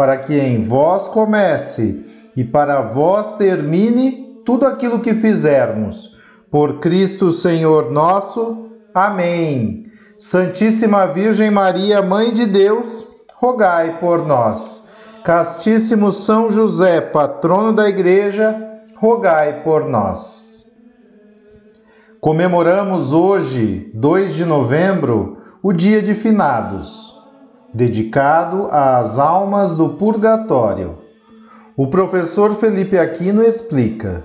para que em vós comece e para vós termine tudo aquilo que fizermos. Por Cristo Senhor nosso. Amém. Santíssima Virgem Maria, Mãe de Deus, rogai por nós. Castíssimo São José, patrono da Igreja, rogai por nós. Comemoramos hoje, 2 de novembro, o Dia de Finados, dedicado às almas do purgatório. O professor Felipe Aquino explica.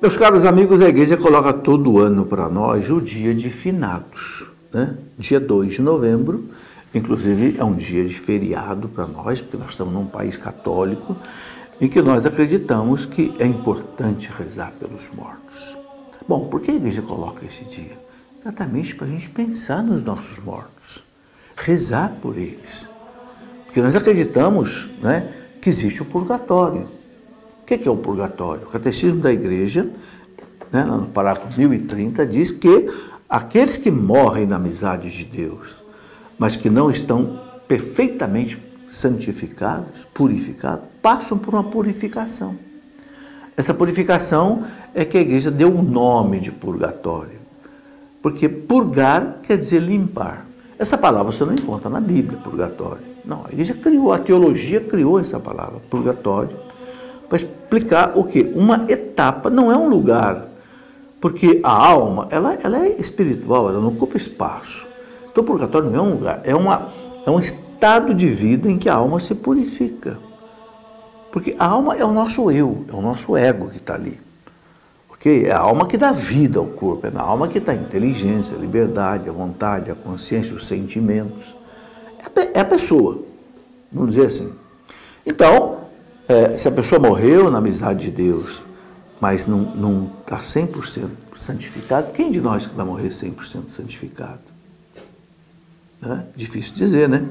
Meus caros amigos, a igreja coloca todo ano para nós o dia de finados, né? dia 2 de novembro, inclusive é um dia de feriado para nós, porque nós estamos num país católico em que nós acreditamos que é importante rezar pelos mortos. Bom, por que a igreja coloca esse dia? Exatamente para a gente pensar nos nossos mortos, rezar por eles. Porque nós acreditamos, né? que existe o purgatório. O que é o purgatório? O Catecismo da Igreja, né, no parágrafo 1030, diz que aqueles que morrem na amizade de Deus, mas que não estão perfeitamente santificados, purificados, passam por uma purificação. Essa purificação é que a igreja deu o nome de purgatório. Porque purgar quer dizer limpar. Essa palavra você não encontra na Bíblia, purgatório. Não, a igreja criou, a teologia criou essa palavra, purgatório, para explicar o que? Uma etapa, não é um lugar, porque a alma, ela, ela é espiritual, ela não ocupa espaço. Então, o purgatório não é um lugar, é, uma, é um estado de vida em que a alma se purifica. Porque a alma é o nosso eu, é o nosso ego que está ali. Okay? É a alma que dá vida ao corpo, é na alma que está a inteligência, a liberdade, a vontade, a consciência, os sentimentos é a pessoa, vamos dizer assim. Então, é, se a pessoa morreu na amizade de Deus, mas não está 100% santificado, quem de nós que vai morrer 100% santificado? Né? Difícil dizer, né?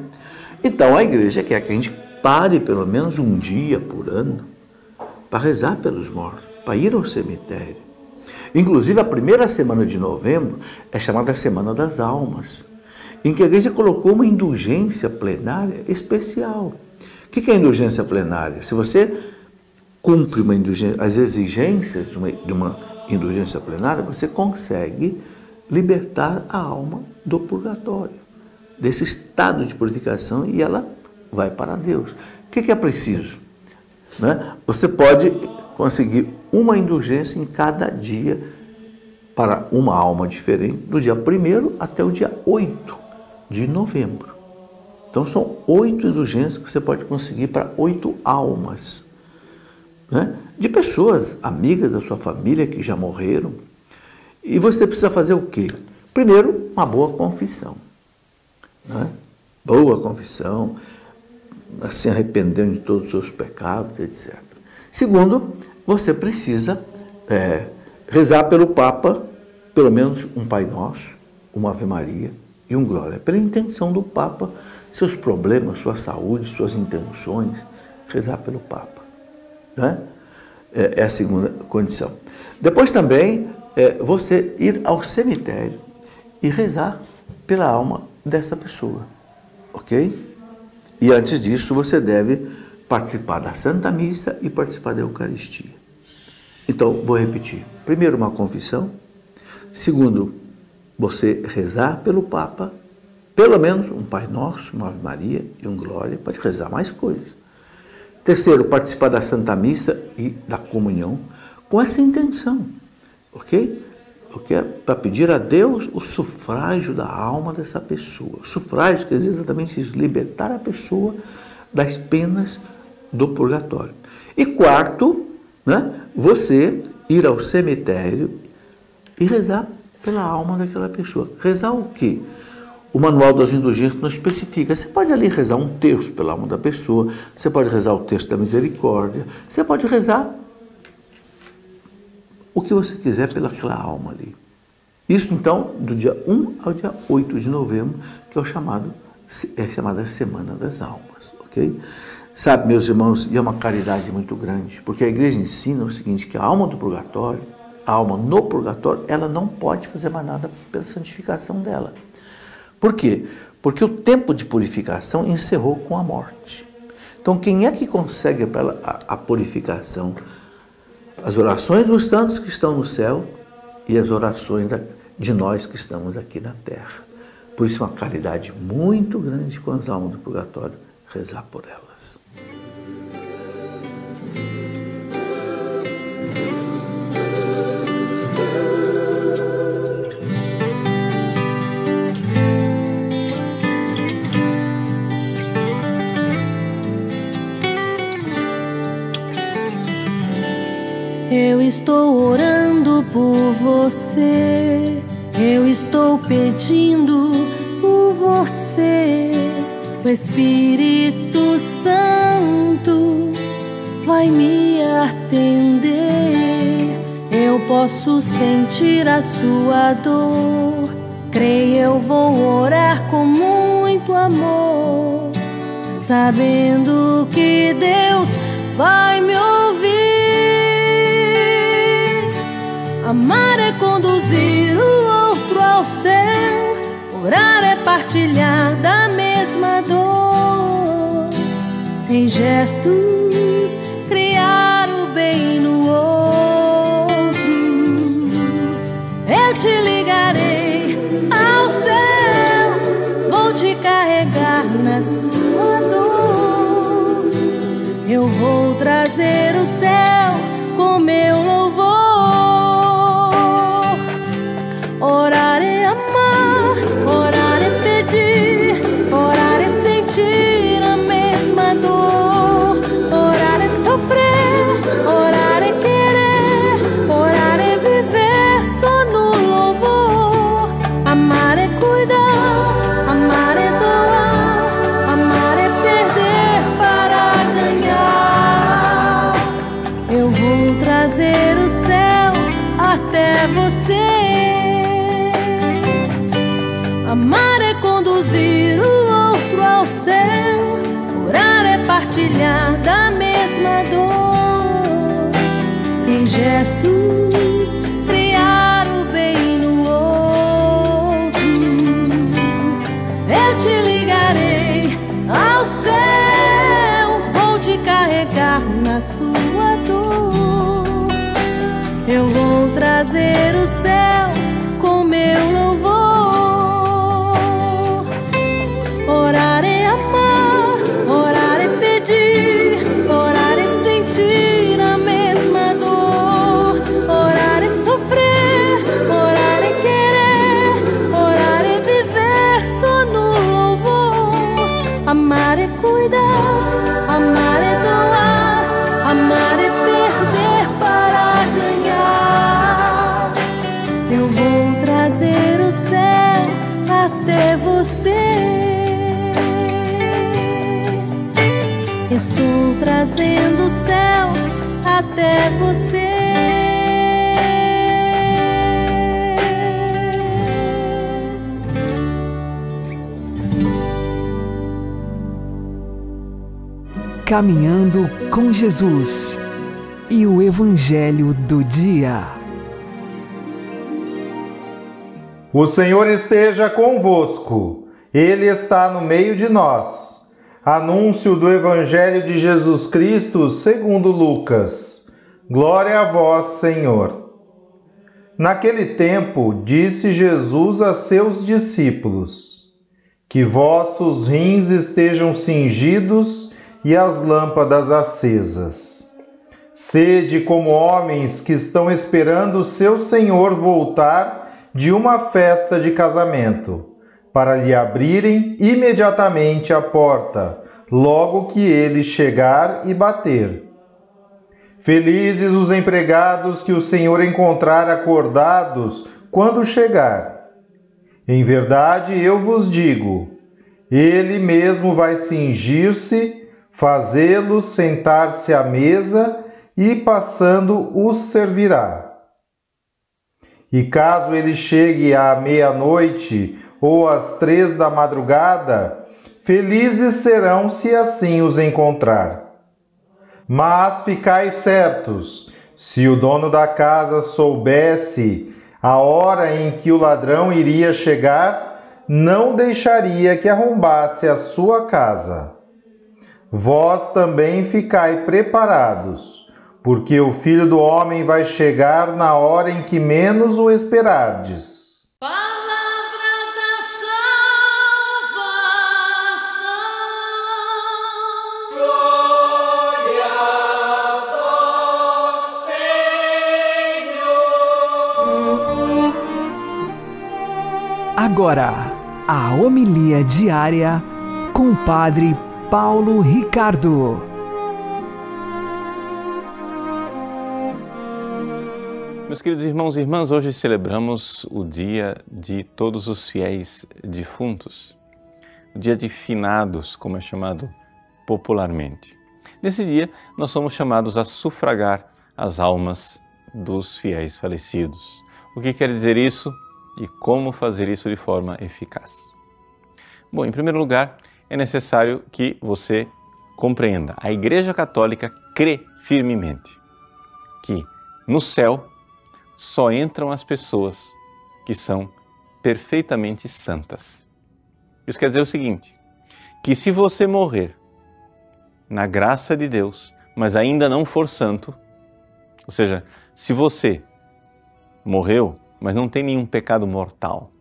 Então, a igreja quer que a gente pare pelo menos um dia por ano para rezar pelos mortos, para ir ao cemitério. Inclusive, a primeira semana de novembro é chamada Semana das Almas em que a igreja colocou uma indulgência plenária especial. O que é indulgência plenária? Se você cumpre uma indulgência, as exigências de uma, de uma indulgência plenária, você consegue libertar a alma do purgatório, desse estado de purificação e ela vai para Deus. O que é preciso? Né? Você pode conseguir uma indulgência em cada dia para uma alma diferente, do dia 1 até o dia 8 de novembro. Então são oito indulgências que você pode conseguir para oito almas. Né? De pessoas amigas da sua família que já morreram. E você precisa fazer o quê? Primeiro, uma boa confissão. Né? Boa confissão, se arrependendo de todos os seus pecados, etc. Segundo, você precisa é, rezar pelo Papa, pelo menos um Pai Nosso, uma Ave Maria, e um glória. Pela intenção do Papa, seus problemas, sua saúde, suas intenções, rezar pelo Papa. Né? É, é a segunda condição. Depois também é você ir ao cemitério e rezar pela alma dessa pessoa. Ok? E antes disso, você deve participar da Santa Missa e participar da Eucaristia. Então, vou repetir. Primeiro, uma confissão. Segundo, você rezar pelo Papa, pelo menos um Pai Nosso, uma Ave Maria e um Glória, pode rezar mais coisas. Terceiro, participar da Santa Missa e da comunhão com essa intenção ok? Eu quero para pedir a Deus o sufrágio da alma dessa pessoa. Sufrágio quer dizer exatamente isso, libertar a pessoa das penas do purgatório. E quarto, né, você ir ao cemitério e rezar pela alma daquela pessoa. Rezar o quê? O Manual das Indulgências não especifica. Você pode ali rezar um texto pela alma da pessoa, você pode rezar o texto da misericórdia, você pode rezar o que você quiser pelaquela alma ali. Isso então do dia 1 ao dia 8 de novembro, que é o chamado é chamada Semana das Almas, ok? Sabe, meus irmãos, e é uma caridade muito grande, porque a igreja ensina o seguinte, que a alma do purgatório, a alma no purgatório, ela não pode fazer mais nada pela santificação dela. Por quê? Porque o tempo de purificação encerrou com a morte. Então, quem é que consegue a, a purificação? As orações dos santos que estão no céu e as orações de nós que estamos aqui na terra. Por isso, uma caridade muito grande com as almas do purgatório, rezar por elas. Eu estou orando por você, eu estou pedindo por você. O Espírito Santo vai me atender. Eu posso sentir a sua dor. Creio, eu vou orar com muito amor, sabendo que Deus vai me ouvir. Amar é conduzir o outro ao céu, orar é partilhar da mesma dor. Em gestos, criar o bem no outro. Até você. Estou trazendo o céu até você. Caminhando com Jesus e o Evangelho do Dia. O Senhor esteja convosco, Ele está no meio de nós. Anúncio do Evangelho de Jesus Cristo segundo Lucas. Glória a vós, Senhor. Naquele tempo, disse Jesus a seus discípulos: Que vossos rins estejam cingidos e as lâmpadas acesas. Sede como homens que estão esperando seu Senhor voltar de uma festa de casamento, para lhe abrirem imediatamente a porta, logo que ele chegar e bater. Felizes os empregados que o Senhor encontrar acordados quando chegar. Em verdade, eu vos digo, ele mesmo vai cingir-se, fazê-los sentar-se à mesa e, passando, os servirá. E caso ele chegue à meia-noite ou às três da madrugada, felizes serão se assim os encontrar. Mas ficai certos, se o dono da casa soubesse a hora em que o ladrão iria chegar, não deixaria que arrombasse a sua casa. Vós também ficai preparados porque o filho do homem vai chegar na hora em que menos o esperardes. Palavra da salvação. Glória a vós, Senhor. Agora, a homilia diária com o Padre Paulo Ricardo. Meus queridos irmãos e irmãs, hoje celebramos o dia de todos os fiéis defuntos, o dia de finados, como é chamado popularmente. Nesse dia, nós somos chamados a sufragar as almas dos fiéis falecidos. O que quer dizer isso e como fazer isso de forma eficaz? Bom, em primeiro lugar, é necessário que você compreenda. A Igreja Católica crê firmemente que no céu só entram as pessoas que são perfeitamente santas. Isso quer dizer o seguinte: que se você morrer na graça de Deus, mas ainda não for santo, ou seja, se você morreu, mas não tem nenhum pecado mortal,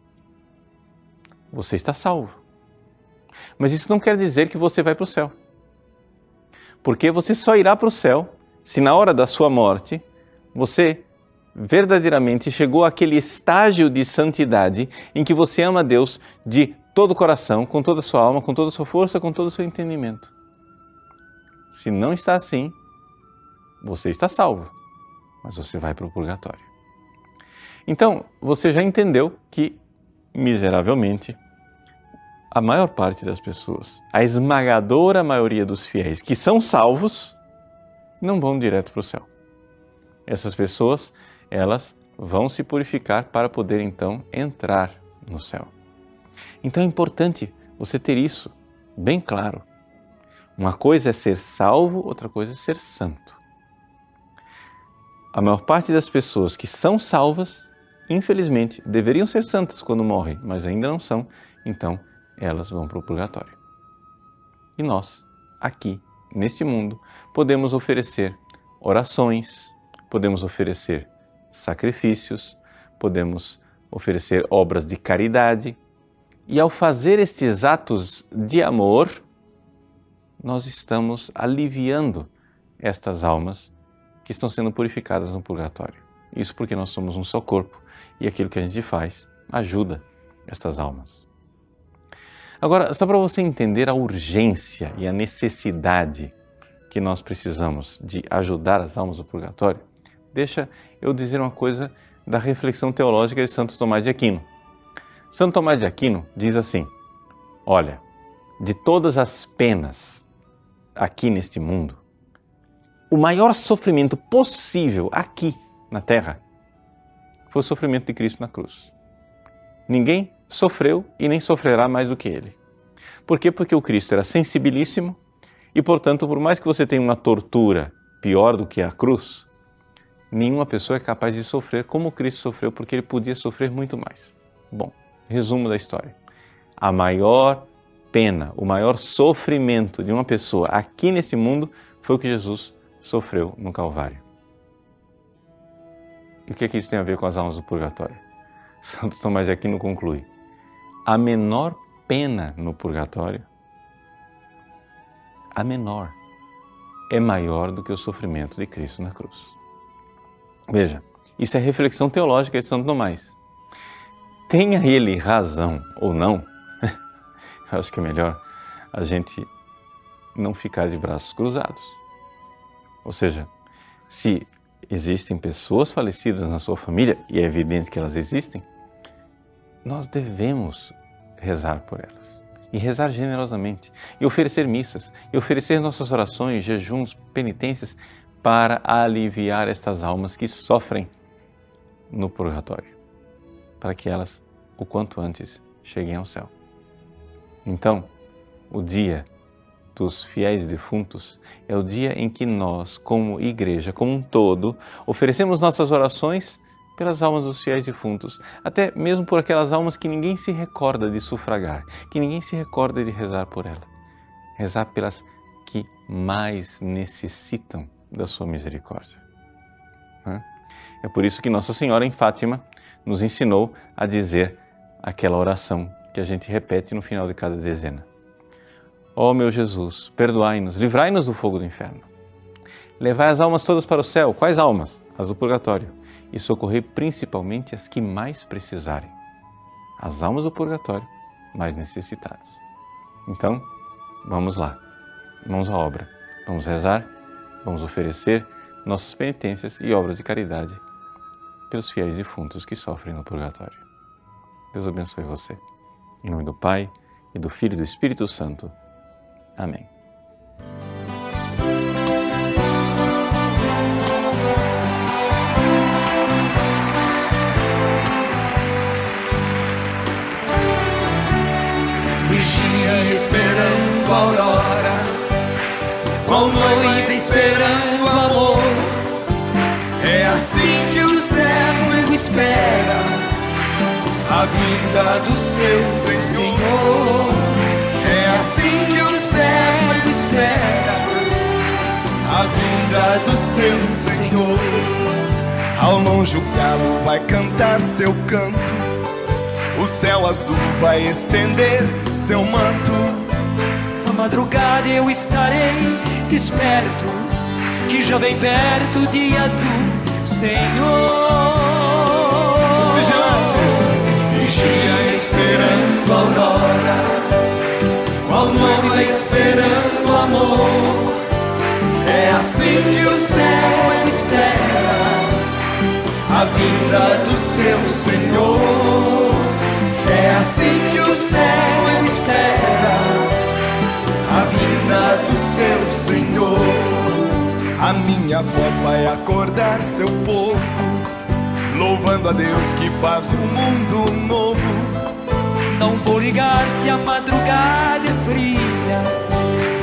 você está salvo. Mas isso não quer dizer que você vai para o céu. Porque você só irá para o céu se na hora da sua morte você verdadeiramente chegou àquele estágio de santidade em que você ama Deus de todo o coração, com toda a sua alma, com toda a sua força, com todo o seu entendimento. Se não está assim, você está salvo, mas você vai para o purgatório. Então, você já entendeu que, miseravelmente, a maior parte das pessoas, a esmagadora maioria dos fiéis que são salvos, não vão direto para o céu. Essas pessoas elas vão se purificar para poder então entrar no céu. Então é importante você ter isso bem claro. Uma coisa é ser salvo, outra coisa é ser santo. A maior parte das pessoas que são salvas, infelizmente, deveriam ser santas quando morrem, mas ainda não são, então elas vão para o purgatório. E nós, aqui, neste mundo, podemos oferecer orações, podemos oferecer sacrifícios, podemos oferecer obras de caridade. E ao fazer estes atos de amor, nós estamos aliviando estas almas que estão sendo purificadas no purgatório. Isso porque nós somos um só corpo e aquilo que a gente faz ajuda estas almas. Agora, só para você entender a urgência e a necessidade que nós precisamos de ajudar as almas do purgatório, deixa eu dizer uma coisa da reflexão teológica de Santo Tomás de Aquino. Santo Tomás de Aquino diz assim: Olha, de todas as penas aqui neste mundo, o maior sofrimento possível aqui na Terra foi o sofrimento de Cristo na cruz. Ninguém sofreu e nem sofrerá mais do que ele. Por quê? Porque o Cristo era sensibilíssimo e, portanto, por mais que você tenha uma tortura pior do que a cruz, nenhuma pessoa é capaz de sofrer como Cristo sofreu, porque ele podia sofrer muito mais. Bom, resumo da história. A maior pena, o maior sofrimento de uma pessoa aqui nesse mundo foi o que Jesus sofreu no Calvário. E o que, é que isso tem a ver com as almas do purgatório? Santo Tomás de Aquino conclui: a menor pena no purgatório, a menor, é maior do que o sofrimento de Cristo na cruz. Veja, isso é reflexão teológica de Santo Tomás. Tenha ele razão ou não, eu acho que é melhor a gente não ficar de braços cruzados. Ou seja, se existem pessoas falecidas na sua família, e é evidente que elas existem, nós devemos rezar por elas. E rezar generosamente, e oferecer missas, e oferecer nossas orações, jejuns, penitências para aliviar estas almas que sofrem no purgatório, para que elas, o quanto antes, cheguem ao céu. Então, o dia dos fiéis defuntos é o dia em que nós, como igreja, como um todo, oferecemos nossas orações pelas almas dos fiéis defuntos, até mesmo por aquelas almas que ninguém se recorda de sufragar, que ninguém se recorda de rezar por ela. Rezar pelas que mais necessitam da sua misericórdia. É por isso que Nossa Senhora em Fátima nos ensinou a dizer aquela oração que a gente repete no final de cada dezena. Ó oh, meu Jesus, perdoai-nos, livrai-nos do fogo do inferno. Levai as almas todas para o céu. Quais almas? As do purgatório. E socorrei principalmente as que mais precisarem. As almas do purgatório mais necessitadas. Então, vamos lá. Vamos à obra. Vamos rezar, vamos oferecer nossas penitências e obras de caridade pelos fiéis defuntos que sofrem no purgatório. Deus abençoe você. Em nome do Pai, e do Filho e do Espírito Santo. Amém. Vigia esperando a aurora, qual noiva vinda do seu Senhor. É assim que o servo espera a vinda do seu Senhor. Ao longe o galo vai cantar seu canto, o céu azul vai estender seu manto. Na madrugada eu estarei desperto, que já vem perto o dia do Senhor. Esperando a aurora, qual noiva esperando o amor. É assim que o céu espera a vinda do seu Senhor. É assim que o céu espera a vinda do seu Senhor. A minha voz vai acordar seu povo, louvando a Deus que faz um mundo novo. Não vou ligar se a madrugada é fria,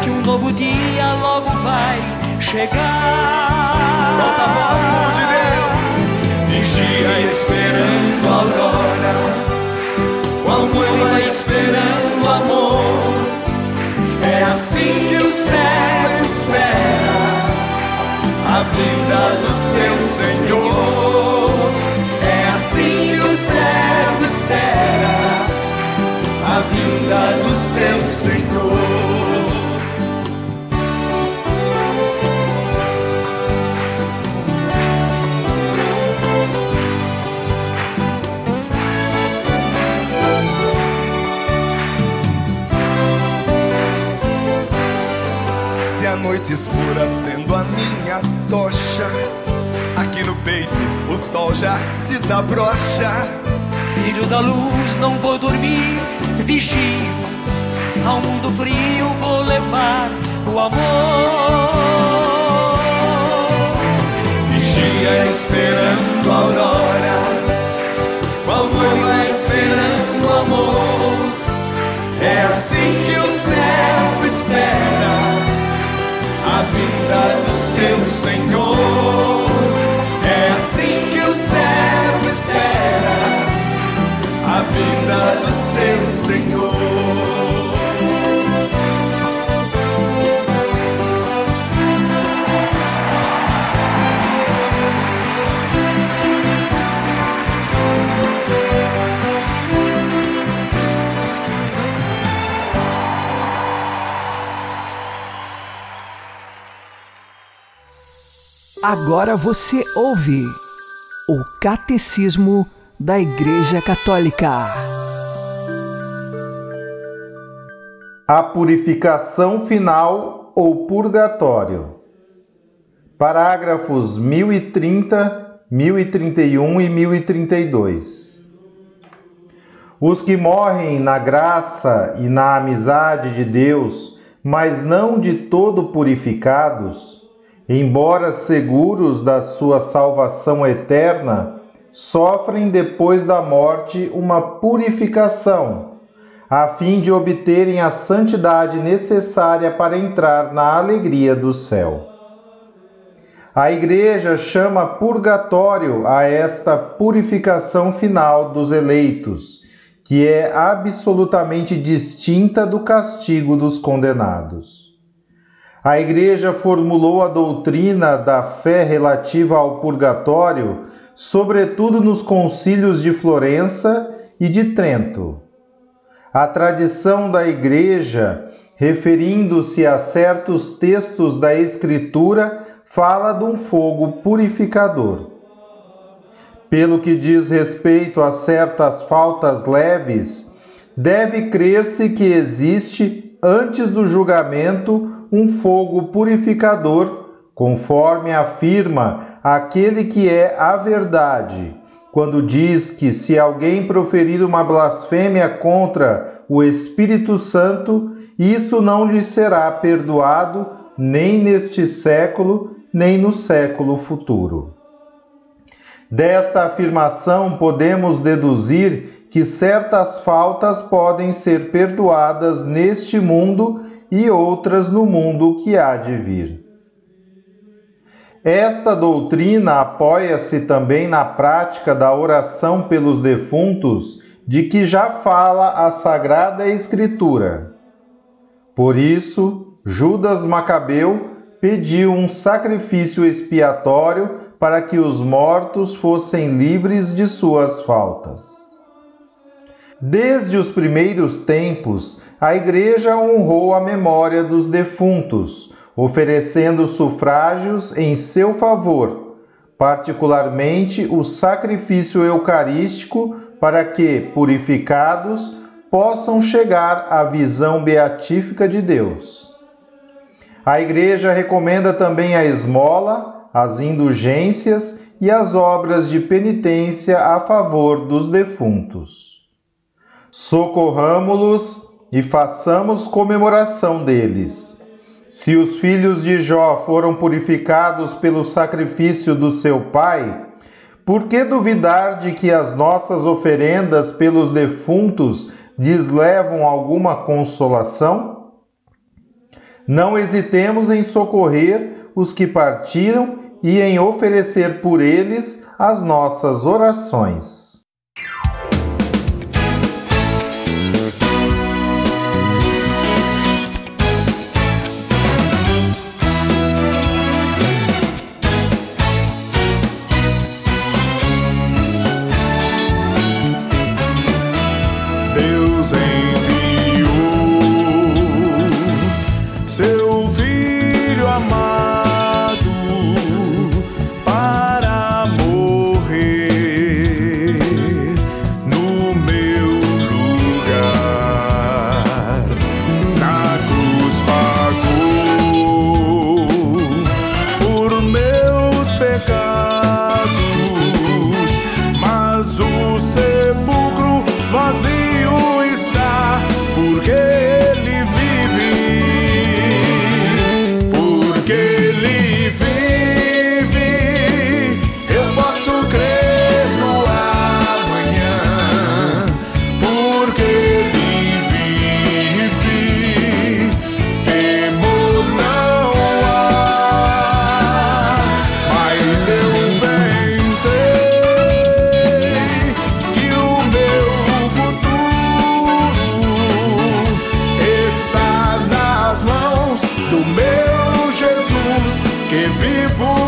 que um novo dia logo vai chegar. Solta a voz, povo de Deus, vigia esperando a aurora, qual noiva esperando amor. É assim que o céu espera a vinda do seu Senhor. Vinda do seu Senhor. Se a noite escura sendo a minha tocha, aqui no peito o sol já desabrocha. Filho da luz, não vou dormir, vigio. Ao mundo frio vou levar o amor. Vigia esperando a aurora, qual noiva esperando o amor. É assim que o céu espera a vinda do seu Senhor. Agora você ouve o Catecismo da Igreja Católica. A purificação final ou purgatório. Parágrafos 1030, 1031 e 1032. Os que morrem na graça e na amizade de Deus, mas não de todo purificados, embora seguros da sua salvação eterna, sofrem depois da morte uma purificação, a fim de obterem a santidade necessária para entrar na alegria do céu. A Igreja chama purgatório a esta purificação final dos eleitos, que é absolutamente distinta do castigo dos condenados. A Igreja formulou a doutrina da fé relativa ao purgatório, sobretudo nos concílios de Florença e de Trento. A tradição da Igreja, referindo-se a certos textos da Escritura, fala de um fogo purificador. Pelo que diz respeito a certas faltas leves, deve crer-se que existe, antes do julgamento, um fogo purificador, conforme afirma aquele que é a verdade, quando diz que se alguém proferir uma blasfêmia contra o Espírito Santo, isso não lhe será perdoado nem neste século, nem no século futuro. Desta afirmação podemos deduzir que certas faltas podem ser perdoadas neste mundo e outras no mundo que há de vir. Esta doutrina apoia-se também na prática da oração pelos defuntos, de que já fala a Sagrada Escritura. Por isso, Judas Macabeu pediu um sacrifício expiatório para que os mortos fossem livres de suas faltas. Desde os primeiros tempos, a Igreja honrou a memória dos defuntos, oferecendo sufrágios em seu favor, particularmente o sacrifício eucarístico, para que, purificados, possam chegar à visão beatífica de Deus. A Igreja recomenda também a esmola, as indulgências e as obras de penitência a favor dos defuntos socorramo-los e façamos comemoração deles. Se os filhos de Jó foram purificados pelo sacrifício do seu pai, por que duvidar de que as nossas oferendas pelos defuntos lhes levam alguma consolação? Não hesitemos em socorrer os que partiram e em oferecer por eles as nossas orações. vivo.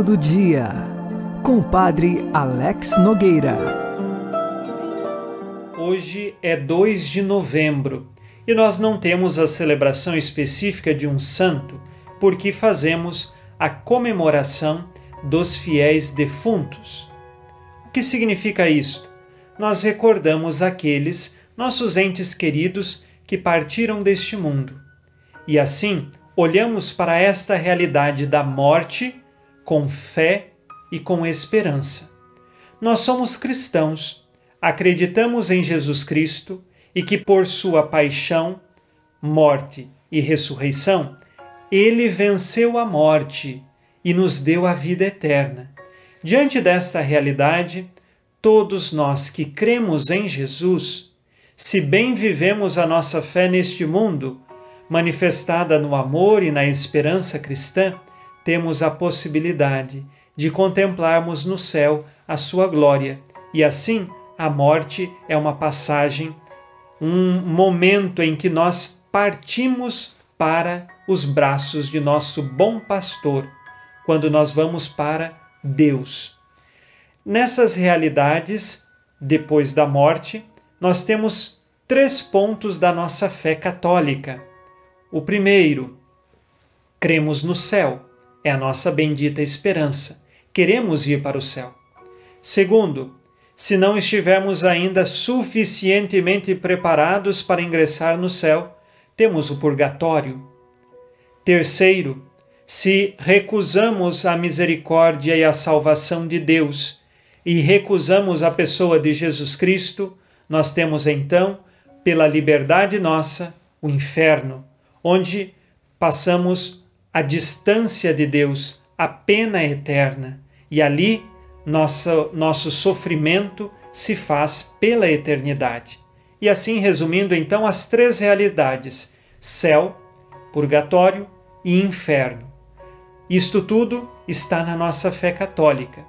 Santo do Dia, com o Padre Alex Nogueira. Hoje é 2 de novembro e nós não temos a celebração específica de um santo porque fazemos a comemoração dos fiéis defuntos. O que significa isto? Nós recordamos aqueles nossos entes queridos que partiram deste mundo. E assim, olhamos para esta realidade da morte com fé e com esperança. Nós somos cristãos, acreditamos em Jesus Cristo e que por sua paixão, morte e ressurreição, ele venceu a morte e nos deu a vida eterna. Diante desta realidade, todos nós que cremos em Jesus, se bem vivemos a nossa fé neste mundo, manifestada no amor e na esperança cristã, temos a possibilidade de contemplarmos no céu a sua glória. E assim, a morte é uma passagem, um momento em que nós partimos para os braços de nosso bom pastor, quando nós vamos para Deus. Nessas realidades, depois da morte, nós temos três pontos da nossa fé católica. O primeiro, cremos no céu é a nossa bendita esperança. Queremos ir para o céu. Segundo, se não estivermos ainda suficientemente preparados para ingressar no céu, temos o purgatório. Terceiro, se recusamos a misericórdia e a salvação de Deus e recusamos a pessoa de Jesus Cristo, nós temos então, pela liberdade nossa, o inferno, onde passamos a distância de Deus, a pena eterna, e ali nosso, nosso sofrimento se faz pela eternidade. E assim, resumindo então as três realidades: céu, purgatório e inferno. Isto tudo está na nossa fé católica.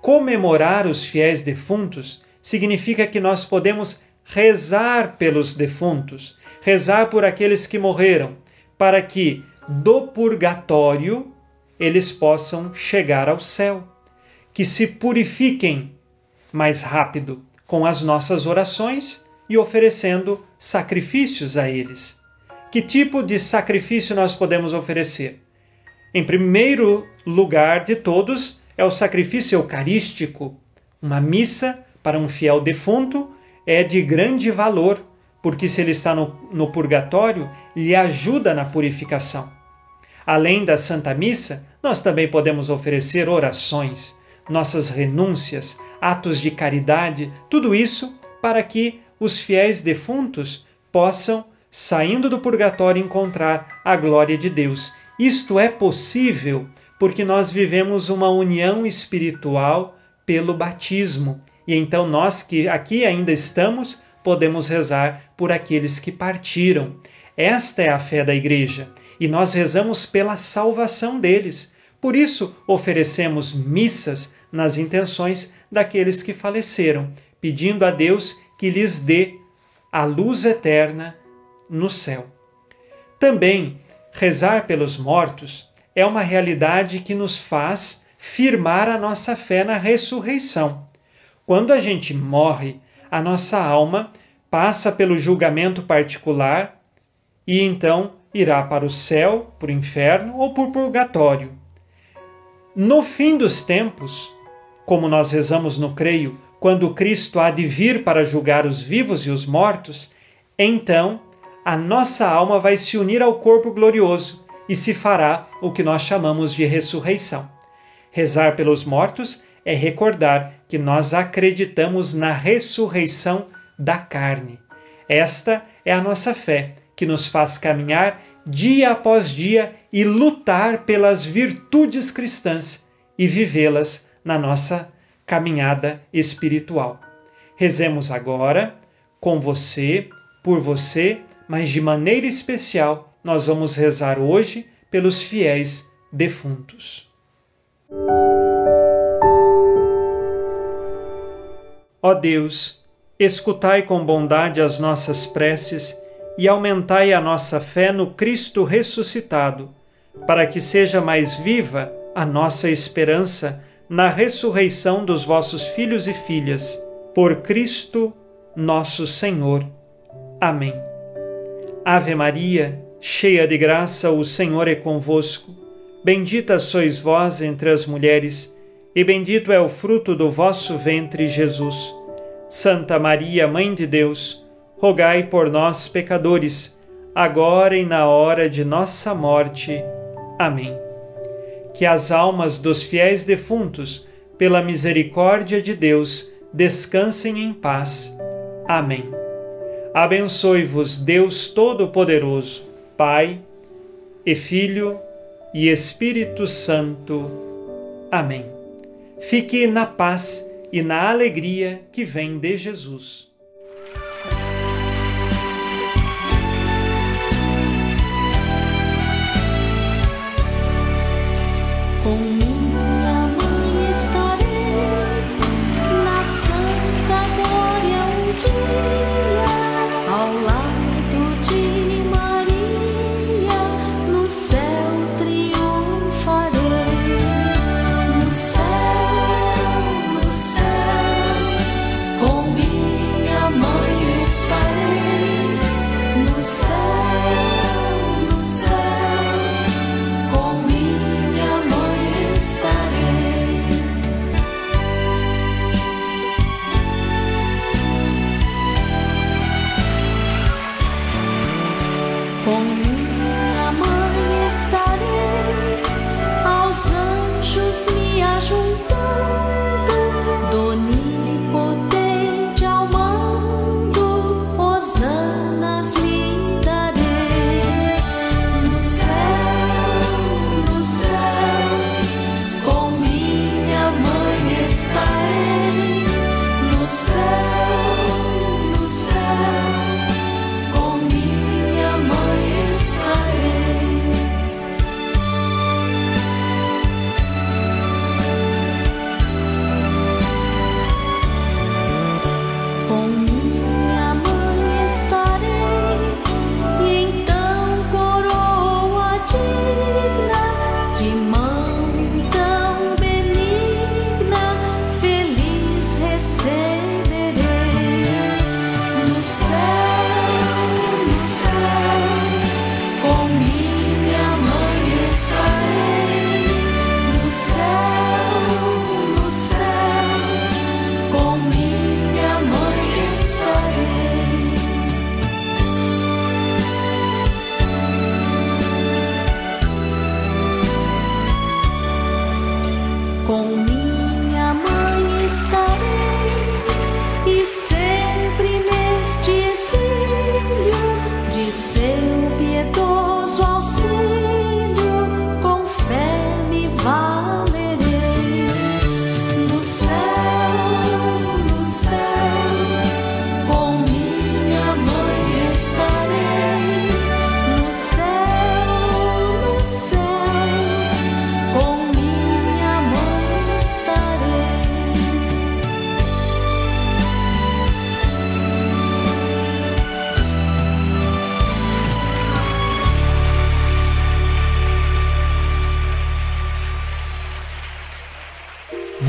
Comemorar os fiéis defuntos significa que nós podemos rezar pelos defuntos, rezar por aqueles que morreram, para que do purgatório eles possam chegar ao céu, que se purifiquem mais rápido com as nossas orações e oferecendo sacrifícios a eles. Que tipo de sacrifício nós podemos oferecer? Em primeiro lugar de todos é o sacrifício eucarístico. Uma missa para um fiel defunto é de grande valor, porque se ele está no, no purgatório, lhe ajuda na purificação. Além da Santa Missa, nós também podemos oferecer orações, nossas renúncias, atos de caridade, tudo isso para que os fiéis defuntos possam, saindo do purgatório, encontrar a glória de Deus. Isto é possível porque nós vivemos uma união espiritual pelo batismo. E então nós que aqui ainda estamos, podemos rezar por aqueles que partiram. Esta é a fé da igreja e nós rezamos pela salvação deles. Por isso, oferecemos missas nas intenções daqueles que faleceram, pedindo a Deus que lhes dê a luz eterna no céu. Também, rezar pelos mortos é uma realidade que nos faz firmar a nossa fé na ressurreição. Quando a gente morre, a nossa alma passa pelo julgamento particular e então irá para o céu, para o inferno ou por purgatório. No fim dos tempos, como nós rezamos no creio, quando Cristo há de vir para julgar os vivos e os mortos, então a nossa alma vai se unir ao corpo glorioso e se fará o que nós chamamos de ressurreição. Rezar pelos mortos é recordar que nós acreditamos na ressurreição da carne. Esta é a nossa fé que nos faz caminhar dia após dia e lutar pelas virtudes cristãs e vivê-las na nossa caminhada espiritual. Rezemos agora com você, por você, mas de maneira especial nós vamos rezar hoje pelos fiéis defuntos. Ó Deus, escutai com bondade as nossas preces e aumentai a nossa fé no Cristo ressuscitado, para que seja mais viva a nossa esperança na ressurreição dos vossos filhos e filhas, por Cristo nosso Senhor. Amém. Ave Maria, cheia de graça, o Senhor é convosco. Bendita sois vós entre as mulheres, e bendito é o fruto do vosso ventre, Jesus. Santa Maria, Mãe de Deus, rogai por nós, pecadores, agora e na hora de nossa morte. Amém. Que as almas dos fiéis defuntos, pela misericórdia de Deus, descansem em paz. Amém. Abençoe-vos Deus Todo-Poderoso, Pai e Filho e Espírito Santo. Amém. Fique na paz e na alegria que vem de Jesus.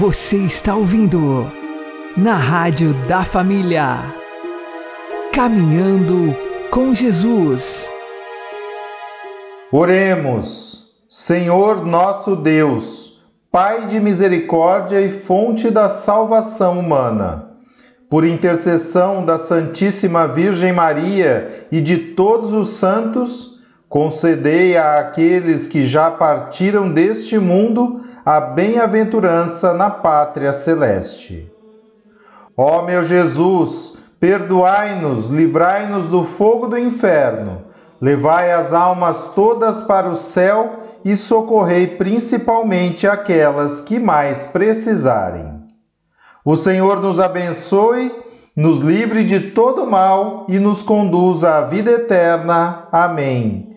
Você está ouvindo na Rádio da Família. Caminhando com Jesus. Oremos, Senhor nosso Deus, Pai de misericórdia e fonte da salvação humana. Por intercessão da Santíssima Virgem Maria e de todos os santos, Concedei a aqueles que já partiram deste mundo a bem-aventurança na pátria celeste. Ó meu Jesus, perdoai-nos, livrai-nos do fogo do inferno, levai as almas todas para o céu e socorrei principalmente aquelas que mais precisarem. O Senhor nos abençoe, nos livre de todo mal e nos conduza à vida eterna. Amém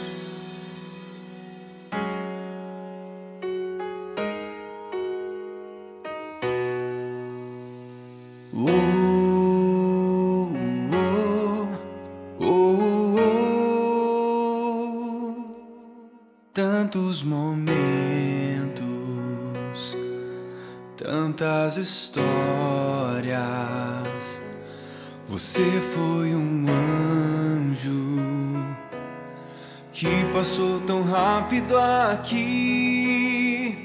Rápido aqui,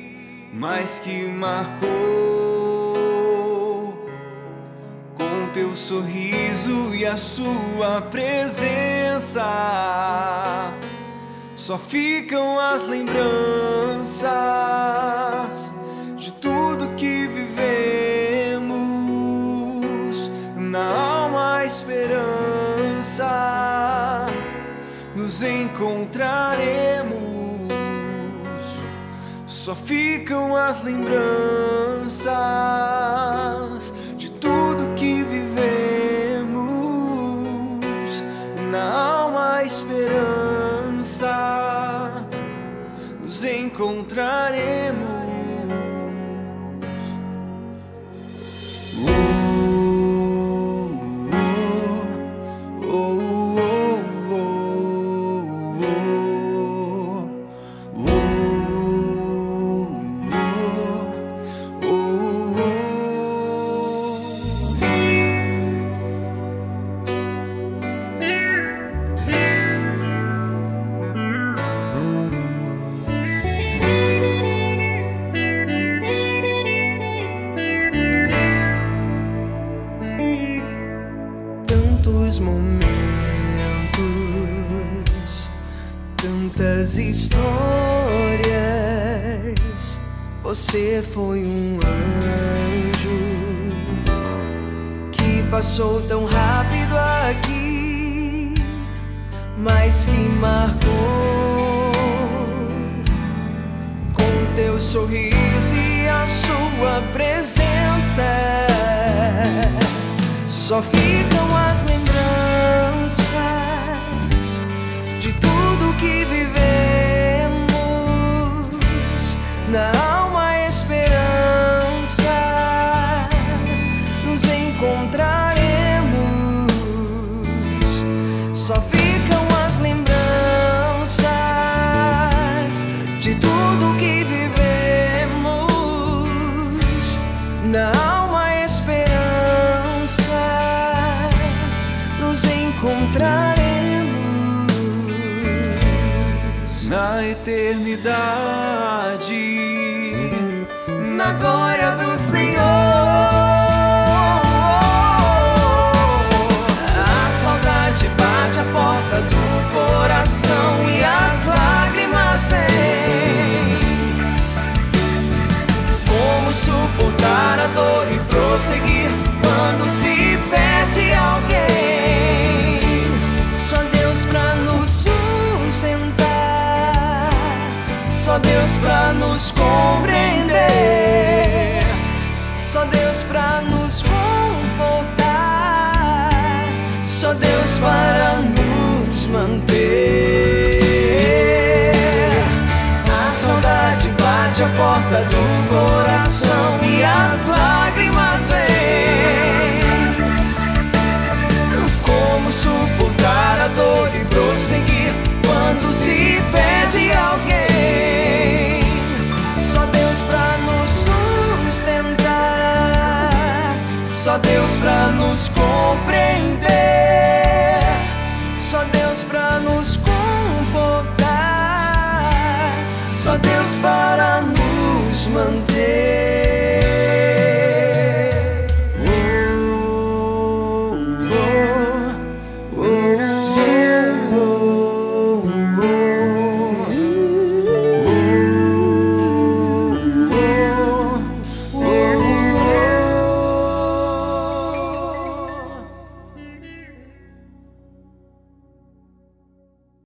mas que marcou com teu sorriso e a sua presença só ficam as lembranças de tudo que vivemos. Na alma, a esperança nos encontraremos. Só ficam as lembranças passou tão rápido aqui, mas que marcou com teu sorriso e a sua presença. Só ficam as lembranças de tudo que vivemos na glória nos compreender. Só Deus para nos pra nos compreender,